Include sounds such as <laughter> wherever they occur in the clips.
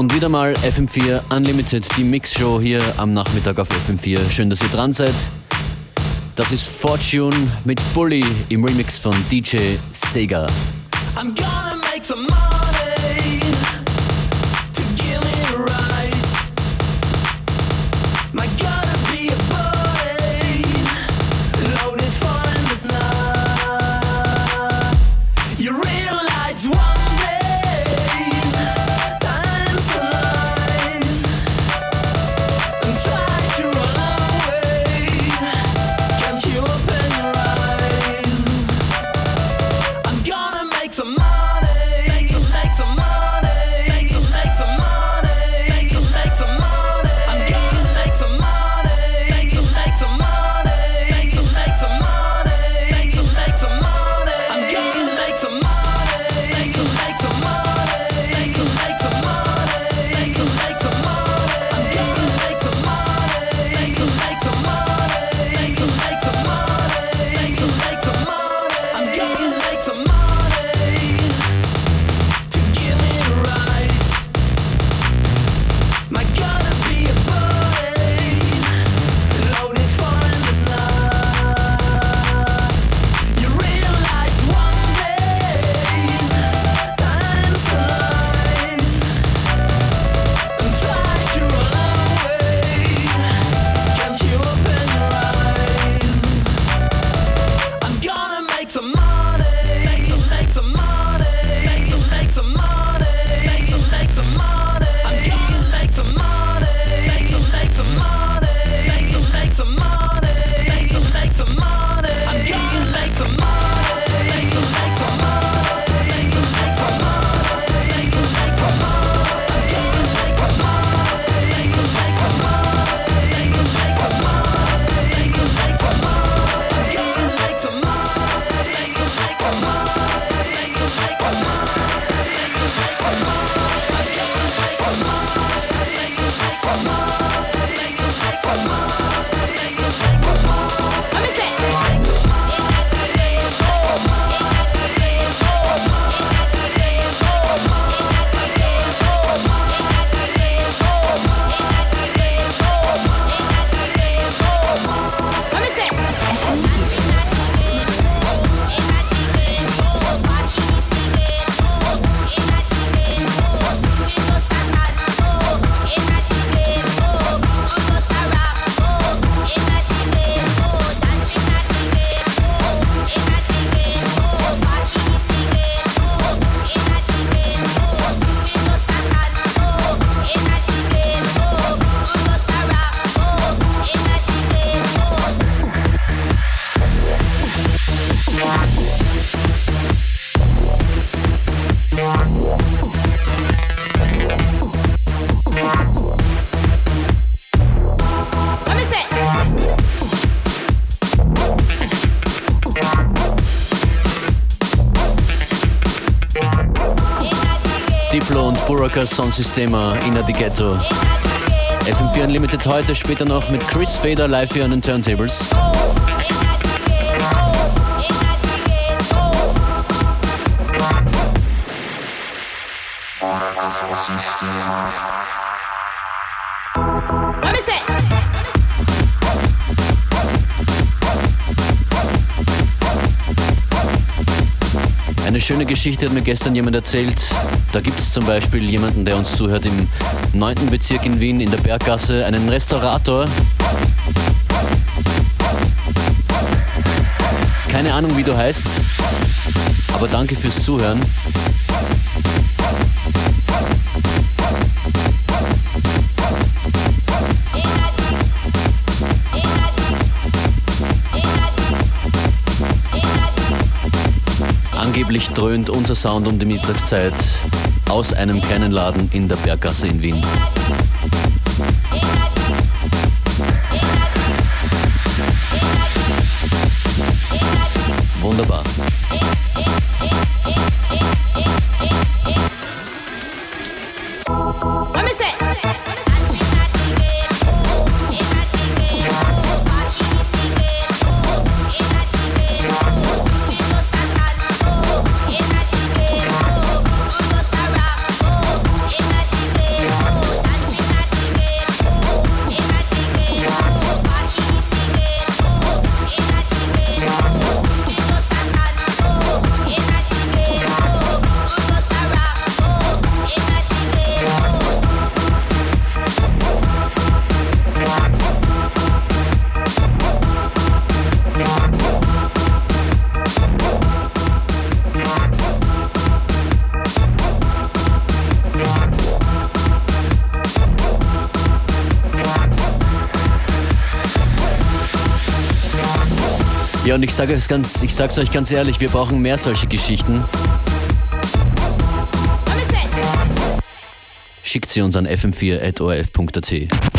Und wieder mal FM4 Unlimited, die Mix-Show hier am Nachmittag auf FM4. Schön, dass ihr dran seid. Das ist Fortune mit Bully im Remix von DJ Sega. I'm gonna make some Rocker Soundsystema in die Ghetto. FM4 Unlimited heute, später noch mit Chris Fader live hier an den Turntables. Schöne Geschichte hat mir gestern jemand erzählt. Da gibt es zum Beispiel jemanden, der uns zuhört im 9. Bezirk in Wien in der Berggasse, einen Restaurator. Keine Ahnung, wie du heißt, aber danke fürs Zuhören. Angeblich dröhnt unser Sound um die Mittagszeit aus einem kleinen Laden in der Berggasse in Wien. Ja, und ich sage es ganz, ich sag's euch ganz ehrlich, wir brauchen mehr solche Geschichten. Schickt sie uns an fm4.orf.at.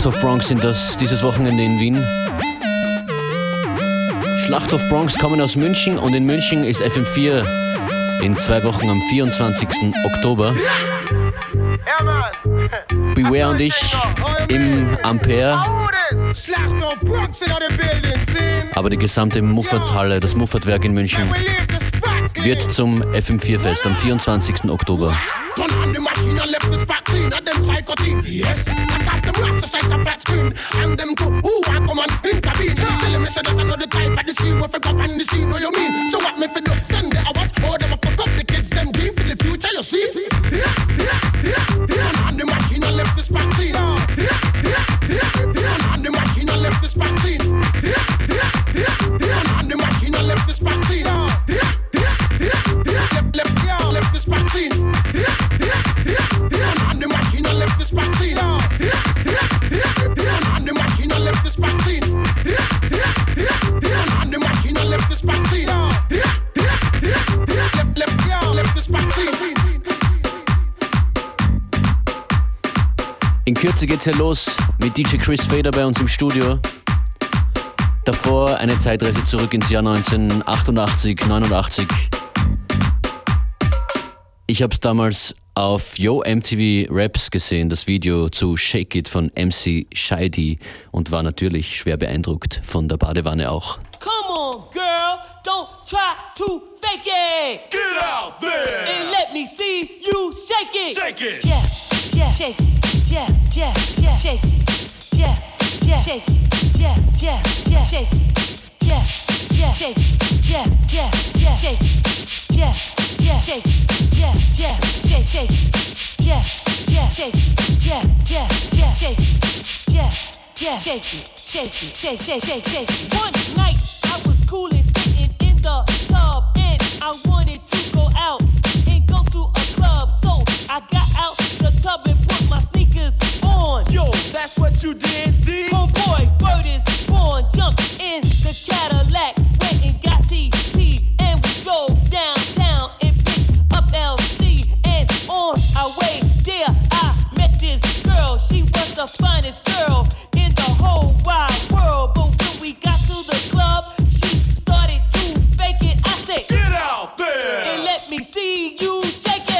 Schlachthof Bronx sind das dieses Wochenende in Wien. Schlachthof Bronx kommen aus München und in München ist FM4 in zwei Wochen am 24. Oktober. Beware und ich im Ampere, aber die gesamte Muffathalle, das Muffatwerk in München, wird zum FM4-Fest am 24. Oktober. The machine and left the spot clean. And them psycho team. Yes, I got them rastas like a flat screen. And them two who I come and intervene. Tell me say that I know the type of the scene. What fuck up and the scene, what you mean? So what me fi do? Send the awards for them. I fuck up the kids. Them team for the future, you see? Kürze geht's ja los mit DJ Chris Fader bei uns im Studio. Davor eine Zeitreise zurück ins Jahr 1988, 89. Ich habe damals auf Yo MTV Raps gesehen, das Video zu Shake It von MC Scheidi und war natürlich schwer beeindruckt von der Badewanne auch. Come on, girl, don't try to fake it. Get out there. And let me see you shake it. Shake it. Yes, yes, shake it. Yes, yes, yes, shake it. Yes, shake shake shake. One night I was coolin' sitting in the tub and I wanted to go out sneakers on. Yo, that's what you did, D. Homeboy, word is born. Jumped in the Cadillac, went and got TP, and we drove downtown and picked up LC. And on our way there, I met this girl. She was the finest girl in the whole wide world. But when we got to the club, she started to fake it. I said, Get out there. and let me see you. Shake it.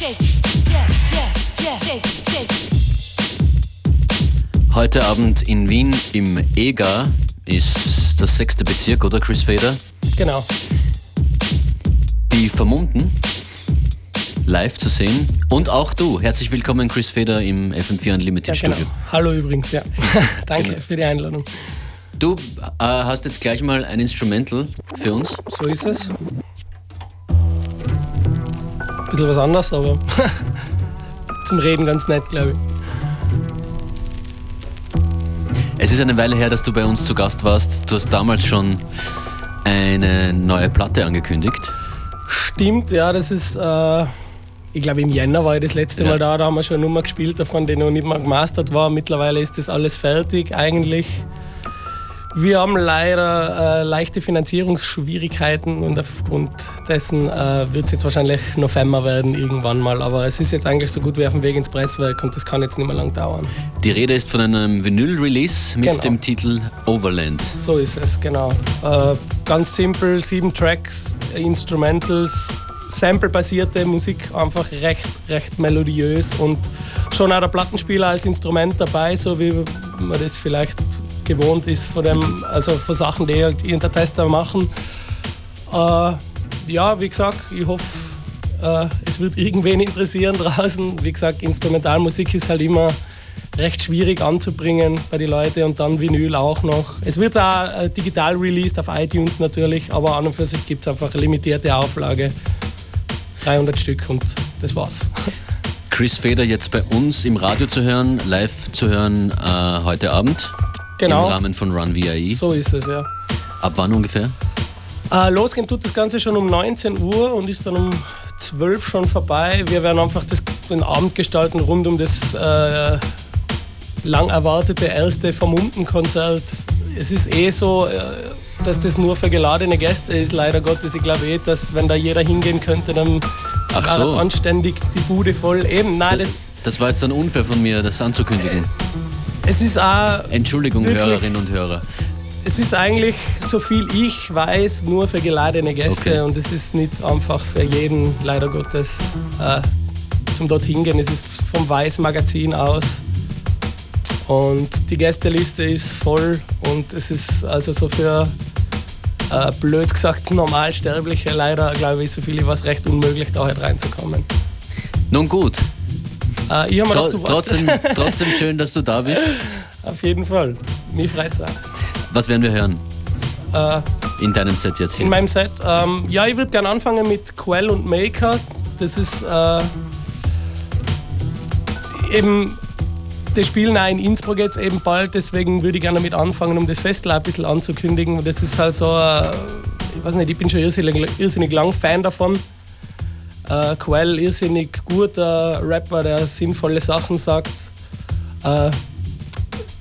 yeah, yeah, yeah, shake, shake. Heute Abend in Wien im EGA ist das sechste Bezirk, oder Chris Fader? Genau. Die Vermummten live zu sehen. Und auch du. Herzlich willkommen, Chris Fader im FM4 Unlimited Ja, genau. Studio. Hallo übrigens, ja. <laughs> <laughs> Danke Genau. für die Einladung. Du äh, hast jetzt gleich mal ein Instrumental für uns. So ist es. Bisschen was anderes, aber <laughs> zum Reden ganz nett, glaube ich. Es ist eine Weile her, dass du bei uns zu Gast warst. Du hast damals schon eine neue Platte angekündigt. Stimmt, ja, das ist, äh, ich glaube im Jänner war ich das letzte Ja. Mal da, da haben wir schon eine Nummer gespielt davon, die noch nicht mal gemastert war. Mittlerweile ist das alles fertig eigentlich. Wir haben leider äh, leichte Finanzierungsschwierigkeiten und aufgrund dessen äh, wird es jetzt wahrscheinlich November werden irgendwann mal. Aber es ist jetzt eigentlich so gut wie auf dem Weg ins Presswerk und das kann jetzt nicht mehr lang dauern. Die Rede ist von einem Vinyl-Release mit Genau. dem Titel Overland. So ist es, genau. Äh, ganz simpel, sieben Tracks, Instrumentals, Sample-basierte Musik, einfach recht, recht melodiös und schon auch der Plattenspieler als Instrument dabei, so wie man das vielleicht gewohnt ist von, dem, also von Sachen, die halt irgendein Tester machen. Äh, ja, wie gesagt, ich hoffe, äh, es wird irgendwen interessieren draußen. Wie gesagt, Instrumentalmusik ist halt immer recht schwierig anzubringen bei den Leuten und dann Vinyl auch noch. Es wird auch äh, digital released auf iTunes natürlich, aber an und für sich gibt es einfach eine limitierte Auflage. 300 Stück und das war's. Chris Fader jetzt bei uns im Radio zu hören, live zu hören äh, heute Abend. Genau. Im Rahmen von Run VIE. So ist es, ja. Ab wann ungefähr? Äh, losgehen tut das Ganze schon um 19 Uhr und ist dann um 12 schon vorbei. Wir werden einfach das, den Abend gestalten rund um das äh, lang erwartete erste Vermummten-Konzert. Es ist eh so, äh, dass das nur für geladene Gäste ist, leider Gottes. Ich glaube eh, dass wenn da jeder hingehen könnte, dann Ach so. anständig die Bude voll. Eben, nein, das, Das war jetzt dann unfair von mir, das anzukündigen. es ist auch Entschuldigung, Wirklich? Hörerinnen und Hörer. Es ist eigentlich, so viel ich weiß, nur für geladene Gäste Okay. und es ist nicht einfach für jeden, leider Gottes, äh, zum dort hingehen. Es ist vom Weiß Magazin aus und die Gästeliste ist voll und es ist also so für äh, blöd gesagt Normalsterbliche leider, glaube ich, so viele war es recht unmöglich, da halt reinzukommen. Nun gut, Äh, ich habe mir Tro gedacht, du warst trotzdem, <laughs> trotzdem schön, dass du da bist. auf jeden Fall. Mich freut's auch. Was werden wir hören? Äh, In deinem Set jetzt hier. in meinem Set. Ähm, ja, ich würde gerne anfangen mit Quell und Maker. Das ist äh, eben, die spielen auch in Innsbruck jetzt eben bald, deswegen würde ich gerne damit anfangen, um das Festival ein bisschen anzukündigen. Das ist halt so, äh, ich weiß nicht, ich bin schon irrsinnig, irrsinnig lang Fan davon. Äh, Quell, irrsinnig guter Rapper, der sinnvolle Sachen sagt. Äh,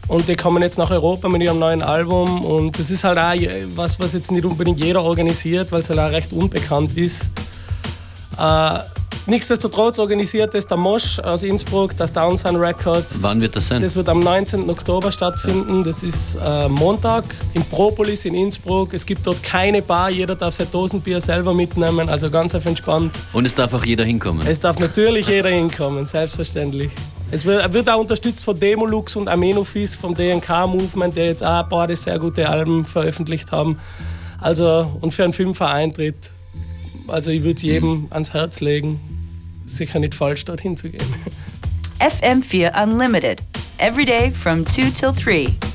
und die kommen jetzt nach Europa mit ihrem neuen Album und das ist halt auch was, was jetzt nicht unbedingt jeder organisiert, weil es halt auch recht unbekannt ist. Äh, nichtsdestotrotz organisiert es der Mosch aus Innsbruck, das Downsound Records. Wann wird das sein? Das wird am 19. Oktober stattfinden. Das ist äh, Montag im Propolis in Innsbruck. Es gibt dort keine Bar. Jeder darf sein Dosenbier selber mitnehmen. Also ganz auf entspannt. Und es darf auch jeder hinkommen. Es darf natürlich jeder hinkommen, selbstverständlich. Es wird, wird auch unterstützt von Demolux und Amenofis vom DNK-Movement, der jetzt auch ein paar sehr gute Alben veröffentlicht haben. Also, und für einen Fünfer-Eintritt, also ich würde es jedem ans Herz legen, sicher nicht falsch dorthin zu gehen. <laughs> FM4 Unlimited. Every day from 2 till 3.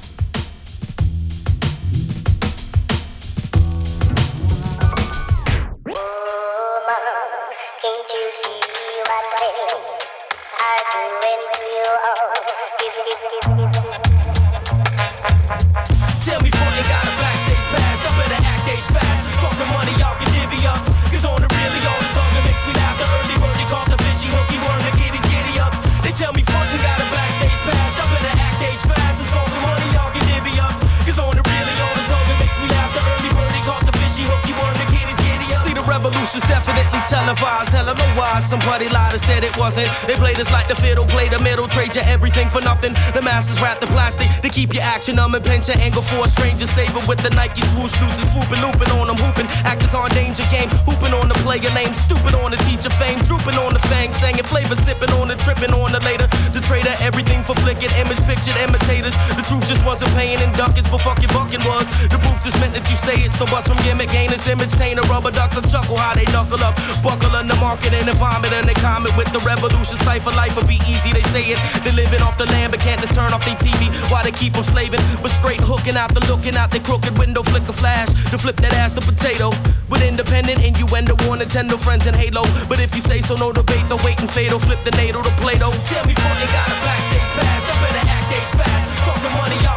Definitely televised. Hell, I why somebody lied and said it wasn't. They played us like the fiddle, play the middle, trade you everything for nothing. The masters wrap the plastic to keep your action numb and pinch your angle for a stranger. Saving with the Nike swoosh, loose swooping, looping on them, hooping. Actors on danger game, hooping on the player name, stupid on the teacher fame, drooping on the fang, singing flavor, sipping on the tripping on the later. The trader, everything for flicking, image pictured imitators. The truth just wasn't paying in duckets, but fucking bucking was. The proof just meant that you say it, so bust from gimmick, gain this image, tainter, rubber ducks, a chuckle how they knuckle up, buckle in the market and the vomit and they comment with the revolution. Cipher life will be easy, they say it. They living off the land, but can't they turn off their TV. Why they keep them slaving, but straight hooking out the looking out the crooked window, flick a flash to flip that ass to potato. With independent innuendo, war Nintendo friends and Halo. But if you say so, no debate, the wait and fatal, oh, flip the NATO to Plato. Tell me, front ain't got a backstage pass, I better act age fast. Talking money, y'all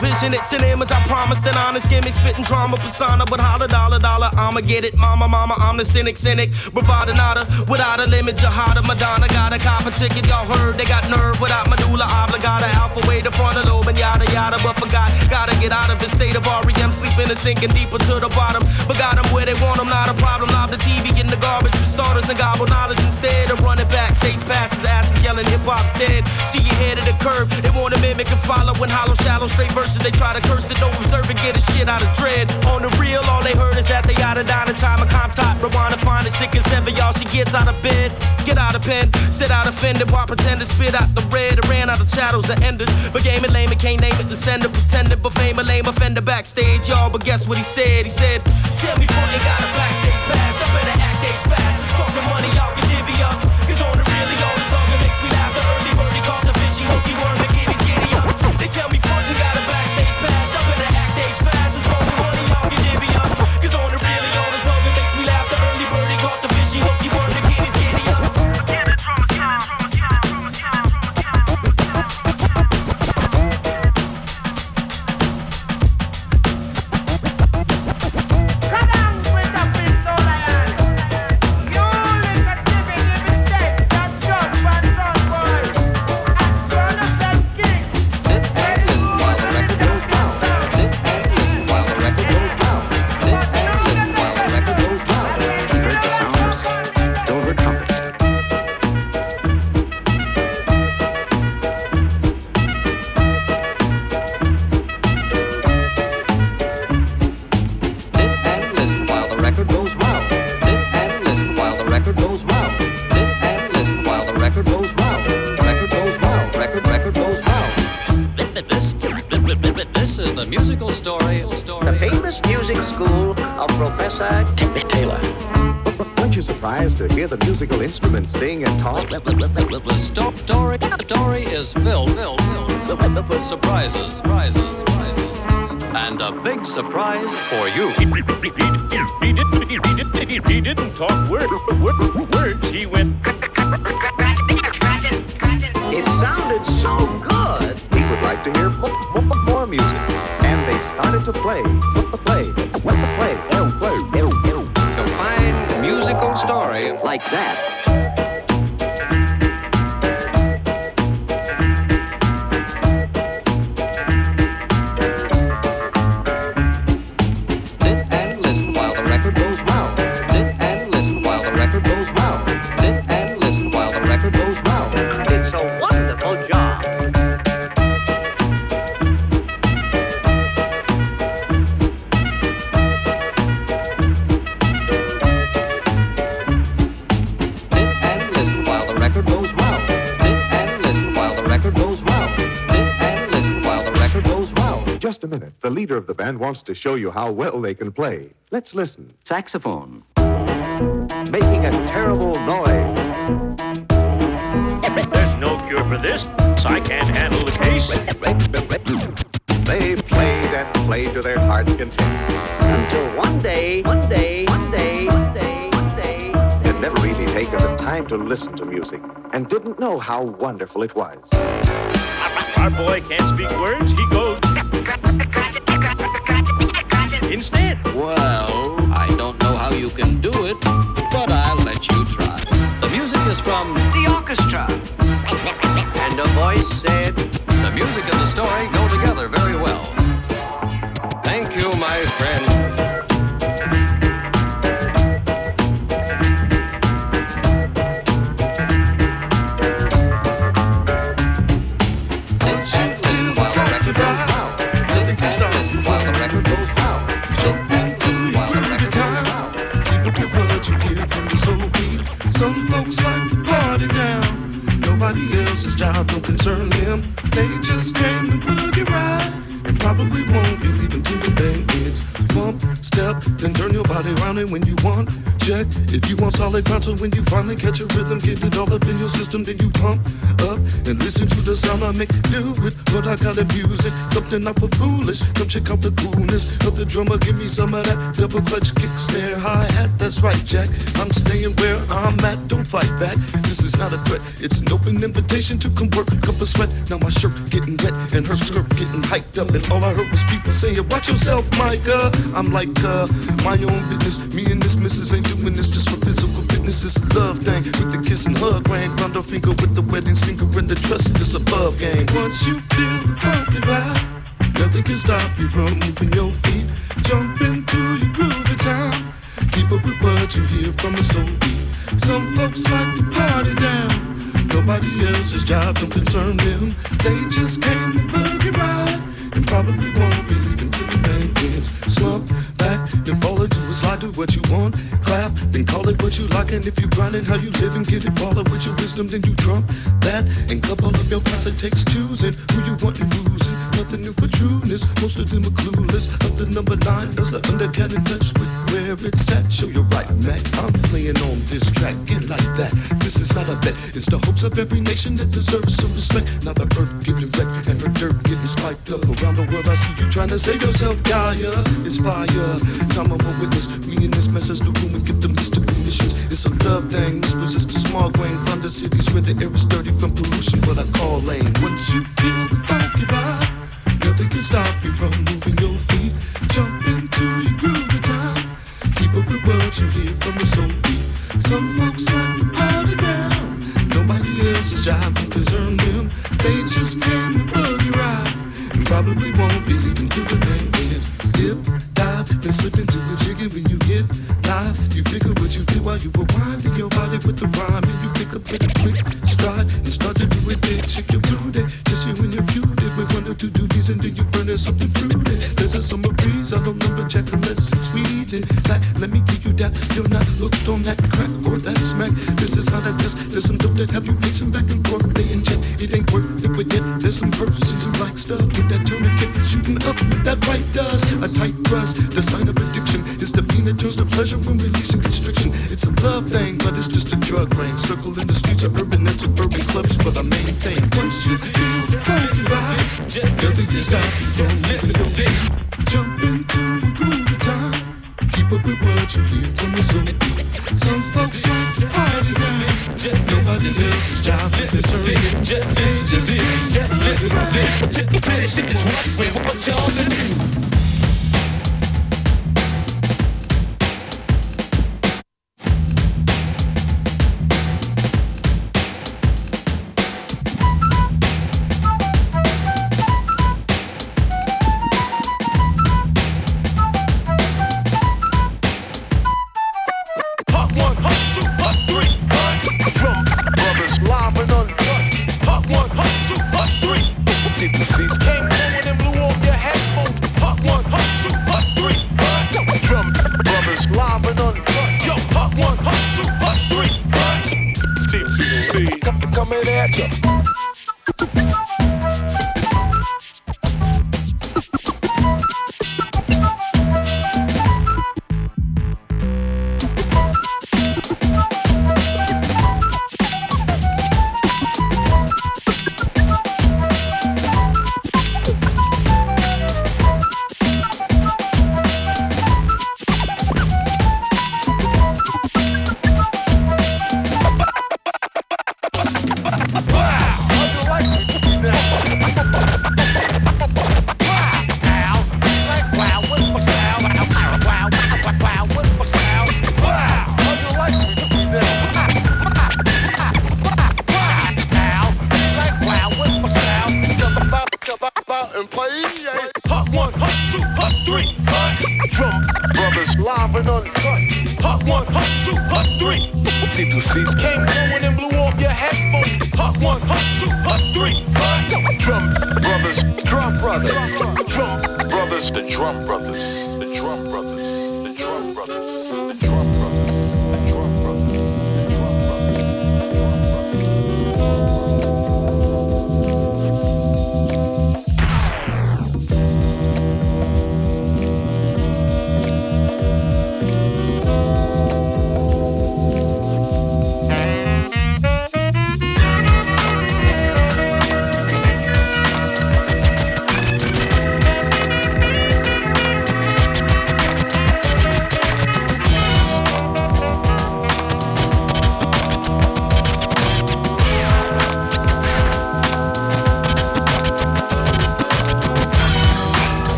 vision. It's an image I promised, an honest gimmick, spitting drama persona. But holla, dollar, dollar, I'ma get it, mama, mama. I'm the cynic, cynic, bravada nada, without a limit. Jihada, Madonna got a copper ticket, y'all heard they got nerve without medulla oblongata, alpha way the frontal lobe and yada yada. But forgot, gotta get out of the state of REM, sleeping and sinking deeper to the bottom. But got them where they want them, not a problem. Lob the TV, in the garbage for starters and gobble knowledge instead of running back. Stage passes, asses yelling, hip hop's dead. See you head of the curve, they wanna mimic and follow when hollow, shallow, straight verses. They try to curse it, don't observe and get a shit out of dread. On the real, all they heard is that they out of dine time a comp top. Rewind to find it sick as ever, y'all. She gets out of bed, get out of pen, sit out offended while pretending spit out the red. I ran out of shadows and enders, but game and lame and can't name it. The sender pretending, but fame a lame offender backstage, y'all. But guess what he said? He said, Tell me, front got a backstage pass. I better act age fast. Musical instruments sing and talk? The sto- story, story is filled, filled, filled with surprises, prizes, prizes, and a big surprise for you. He, didn't talk word, word, story Like that. Wants to show you how well they can play. Let's listen. Saxophone. Making a terrible noise. There's no cure for this, so I can't handle the case. They played and played to their heart's content. Until one day, one day, one day, one day, one day. Had never really taken the time to listen to music and didn't know how wonderful it was. Our boy can't speak words. He goes. Instead. Well, I don't know how you can do it, but I'll let you try. The music is from The orchestra. And a voice said, the music and the story go together very When you finally catch a rhythm, get it all up in your system, then you pump up and listen to the sound I make. Do it, but I gotta music, something not for foolish. Come check out the coolness of the drummer, give me some of that double clutch kick snare hi hat. That's right, Jack. I'm staying where I'm at, don't fight back. This is not a threat, it's an open invitation to come work, cup of sweat. Now my shirt getting wet and her skirt getting hiked up, and all I heard was people saying, "Watch yourself, Micah." I'm like, uh, my own business. Me and this missus ain't doing this just for physical fitness. It's a love thing with the kiss and hug ring, round her finger with the wedding singer and the trust. It's a love game. Once you feel the funky vibe, nothing can stop you from moving your feet. Jump into your groovy time. Keep up with what you hear from the soul beat. Some folks like to party down. Nobody else's job don't concern them. They just came to boogie ride probably won't be leaving till the band ends. Slump back, then fall into a slide, do what you want. Clap, then call it what you like. And if you grinding how you live and get it baller with your wisdom, then you trump that and club all up your plans. It takes choosing who you want and losing. Nothing new for trueness. Most of them are clueless. Up the number nine as the undercannon touch with where it's at. Show you right, Mac. I'm playing on this track. Get like that. This is not a bet. It's the hopes of every nation that deserves some respect. Now the earth getting wrecked and the dirt getting spiked up. Around the world, I see you trying to save yourself, Gaia. It's fire. Time of a witness. Me and this mess as the room and give the mystical missions. It's a love thing. This resist the small grain. Find the cities where the air is dirty from pollution. What I call lane. Once you feel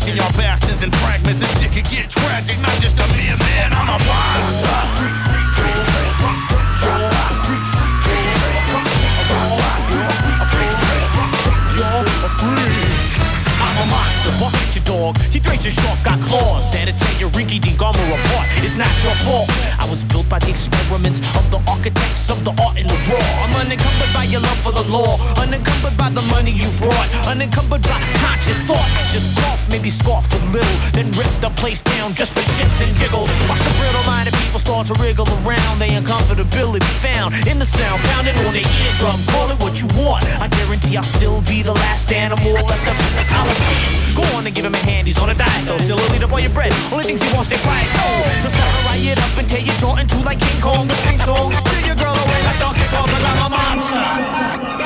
Slashing y'all bastards in fragments. This shit could get It's not your fault. I was built by the experiments of the architects of the art and the raw. I'm unencumbered by your love for the law. Unencumbered by the money you brought. Unencumbered by conscious thoughts. Just cough, maybe scoff a little. Then rip the place down just for shits and giggles. Watch the brittle minded people start to wriggle around. They uncomfortability found in the sound. Pounding on their eardrum. Call it what you want. I guarantee I'll still be the last animal left up in the Coliseum. Go on and give him a hand. He's on a diet though. Still a up on your bread. Only things he wants, stay quiet. Oh, start to riot up and tear your jaw into like King Kong. To sing songs. Steal your girl away like Donkey Kong. Cause I'm a monster.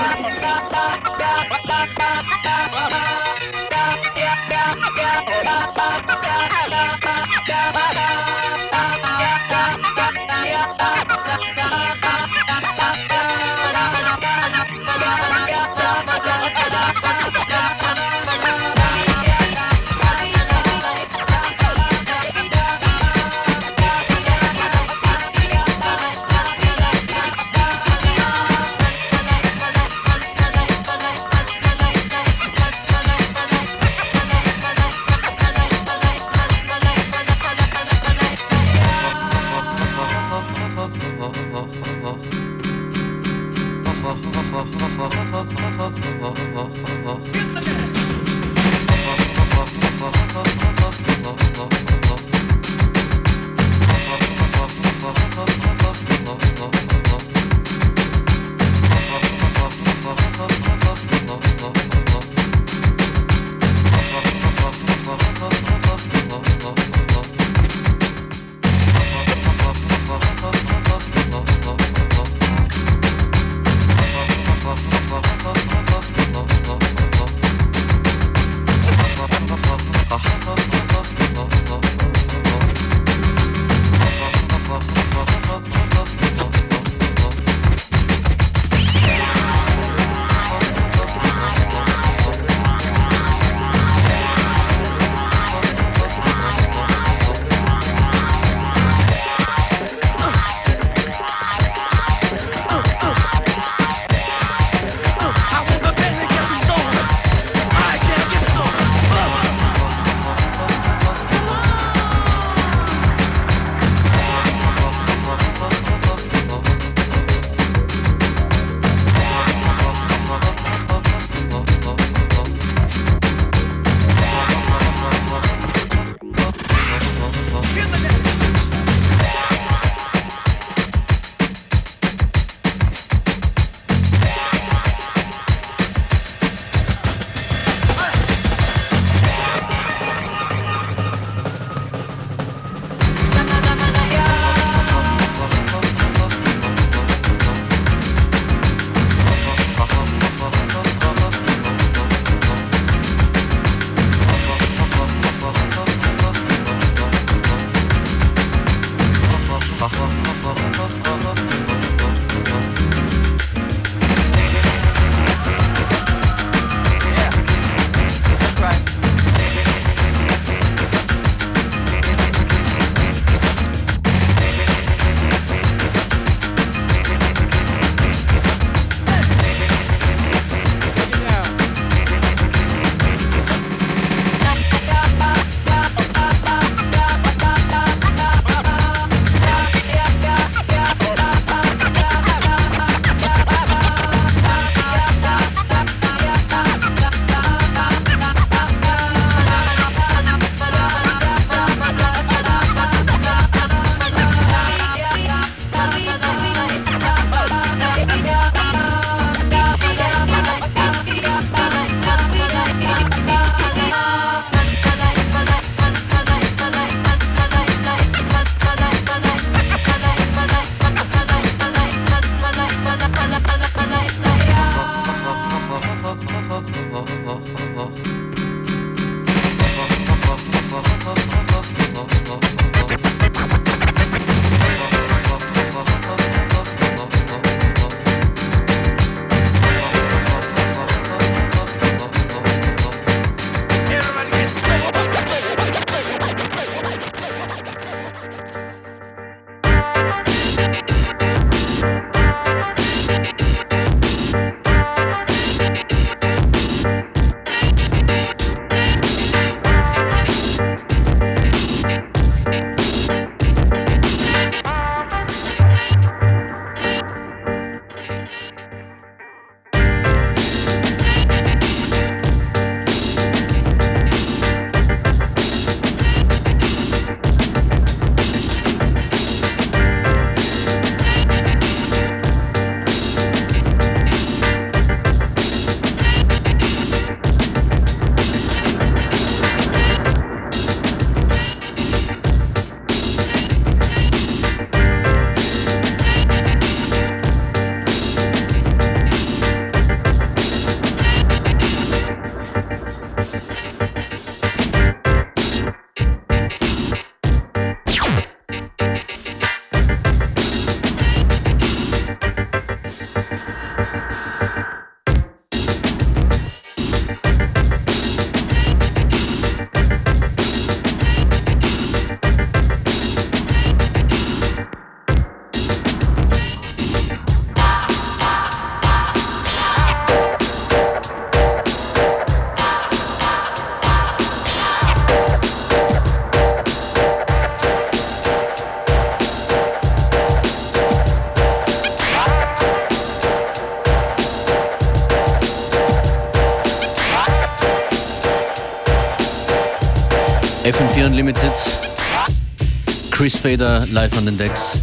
Fader live an den Decks.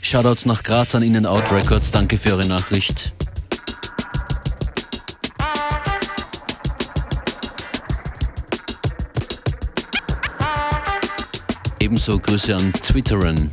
Shoutouts nach Graz an In Out Records. Danke für eure Nachricht. Ebenso Grüße an Twitteren.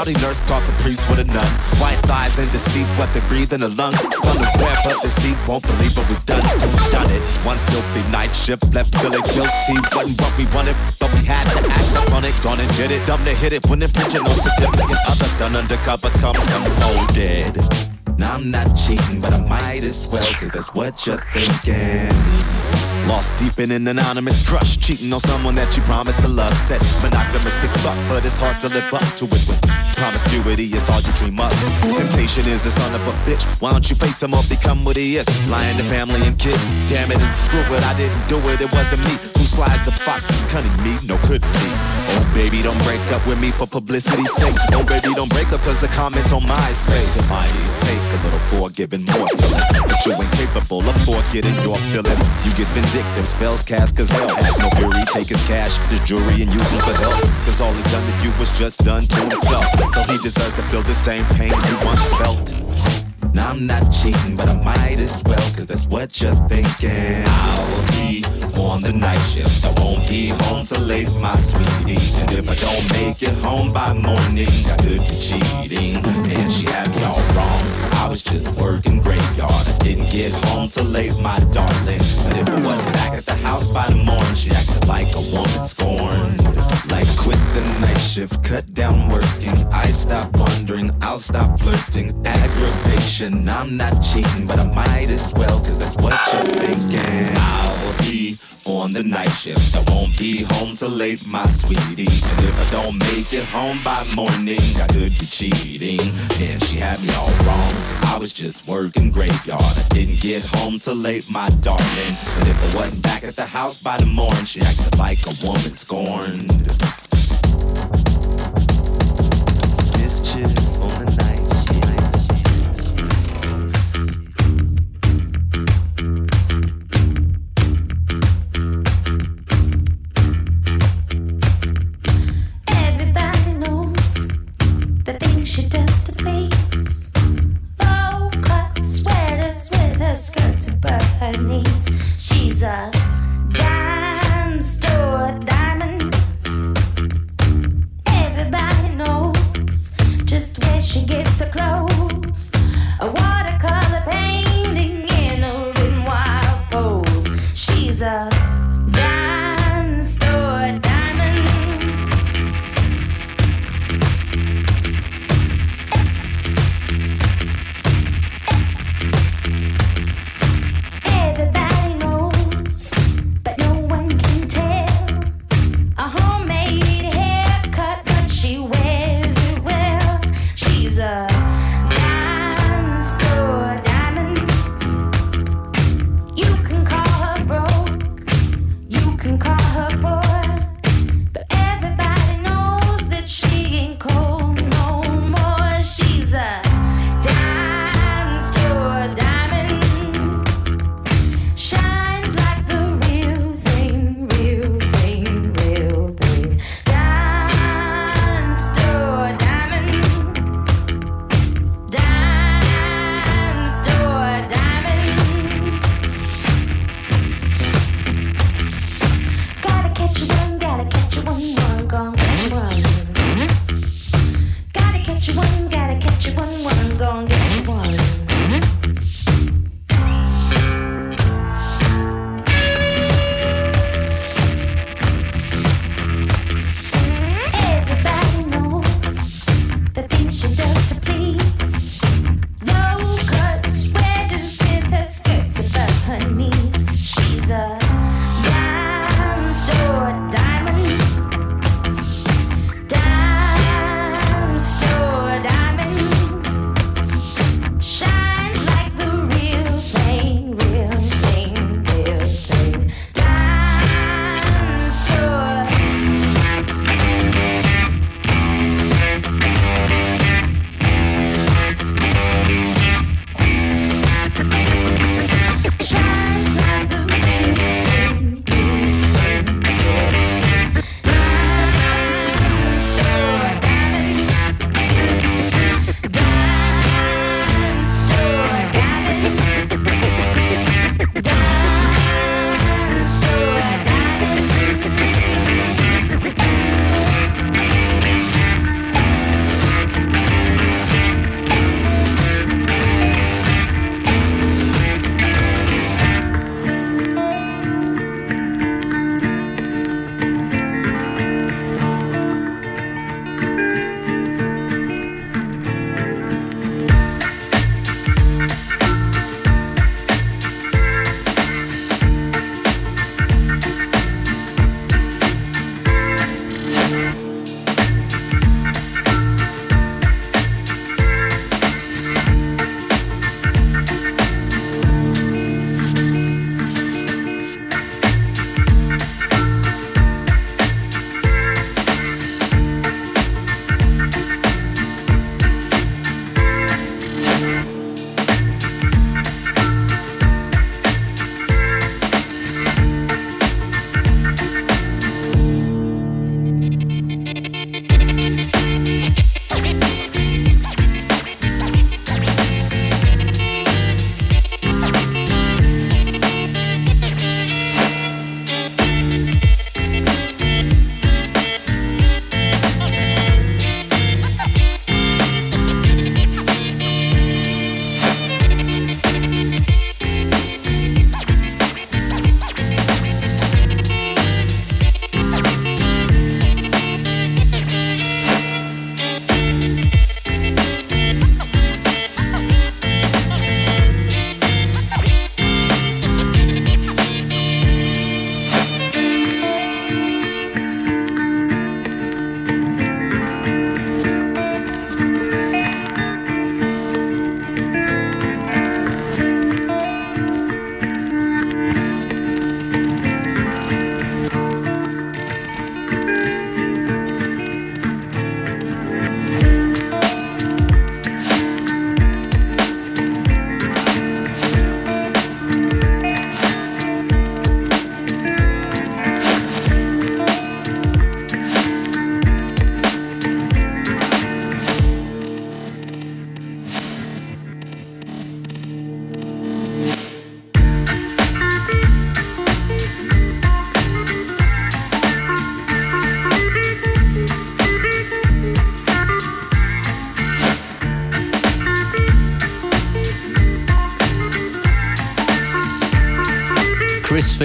Naughty nurse caught the priest with a nun. White thighs and deceit, what they breathe in the lungs. Spun the web, but deceit won't believe what we've done. We've done it. One filthy night shift left feeling guilty. Wasn't what we wanted, but we had to act up on it. Gone and did it. Dumb to hit it when infringing no significant other. Done undercover, come unfolded. Now I'm not cheating, but I might as well, cause that's what you're thinking. Lost deep in an anonymous crush, cheating on someone that you promised to love. Said monogamistic fuck, but it's hard to live up to it promiscuity is all you dream of. Temptation is a son of a bitch. Why don't you face him or become what he is? Lying to family and kids. Damn it and screw it, I didn't do it. It wasn't me who slides the fox and cunning me. No, couldn't be. Oh baby, don't break up with me for publicity's sake. Oh baby, don't break up cause the comments on MySpace. It might take a little forgiving more feeling, but you ain't capable of forgetting your feelings. You get vindictive, spells cast cause hell has no fury. Take his cash, the jury, and use him for help. Cause all he done to you was just done to himself. So he deserves to feel the same pain you once felt. Now I'm not cheating, but I might as well, cause that's what you're thinking. I'll be on the night shift. I won't be home till late, my sweetie. And if I don't make it home by morning, I could be cheating. And she had me all wrong. I was just working graveyard. I didn't get home till late, my darling. But if I wasn't back at the house by the morning, she acted like a woman scorned. Like quit the night shift, cut down working. I stop wondering, I'll stop flirting. Aggravation, I'm not cheating, but I might as well, cause that's what you're thinking. I'll be on the night shift. I won't be home till late, my sweetie. And if I don't make it home by morning, I could be cheating. And she had me all wrong. I was just working graveyard. I didn't get home till late, my darling. And if I wasn't back at the house by the morning, she acted like a woman scorned.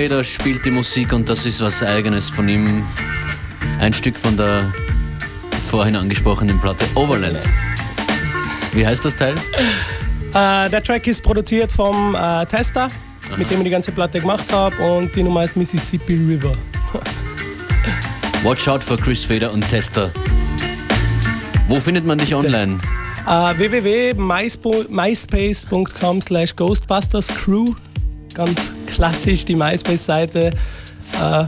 Chris Fader spielt die Musik und das ist was Eigenes von ihm. Ein Stück von der vorhin angesprochenen Platte Overland. Wie heißt das Teil? Äh, der Track ist produziert vom äh, Tester, mit dem ich die ganze Platte gemacht habe und die Nummer heißt Mississippi River. <laughs> Watch out for Chris Fader und Tester. Wo findet man dich online? Äh, www.myspace.com slash ghostbusterscrew Ganz klassisch die MySpace-Seite. Äh,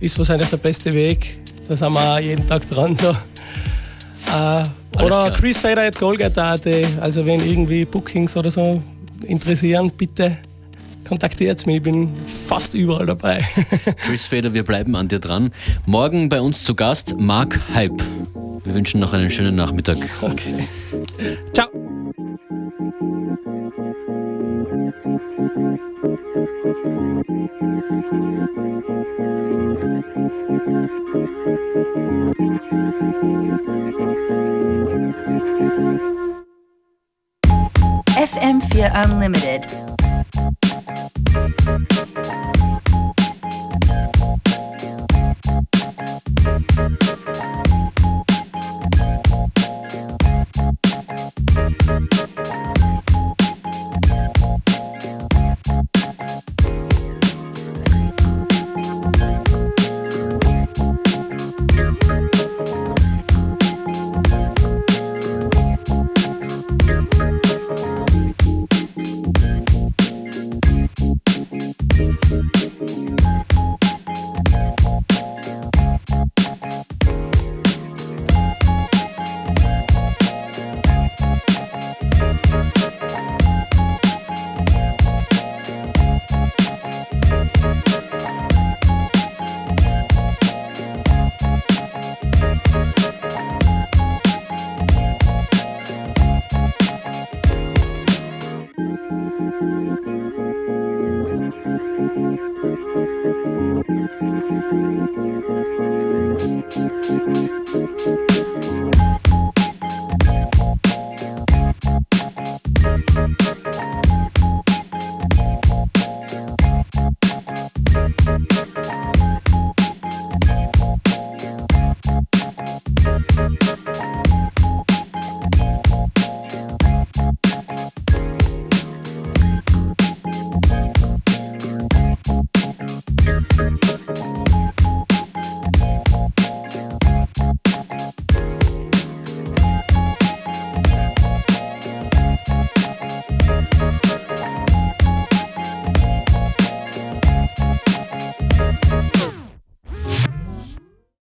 ist wahrscheinlich der beste Weg. Da sind wir jeden Tag dran. So. Äh, oder klar. Chris Fader at Golgate.at. Also wenn irgendwie Bookings oder so interessieren, bitte kontaktiert mich. Ich bin fast überall dabei. <laughs> Chris Fader, wir bleiben an dir dran. Morgen bei uns zu Gast Mark Hype. Wir wünschen noch einen schönen Nachmittag. Okay. Ciao. FM4 Unlimited.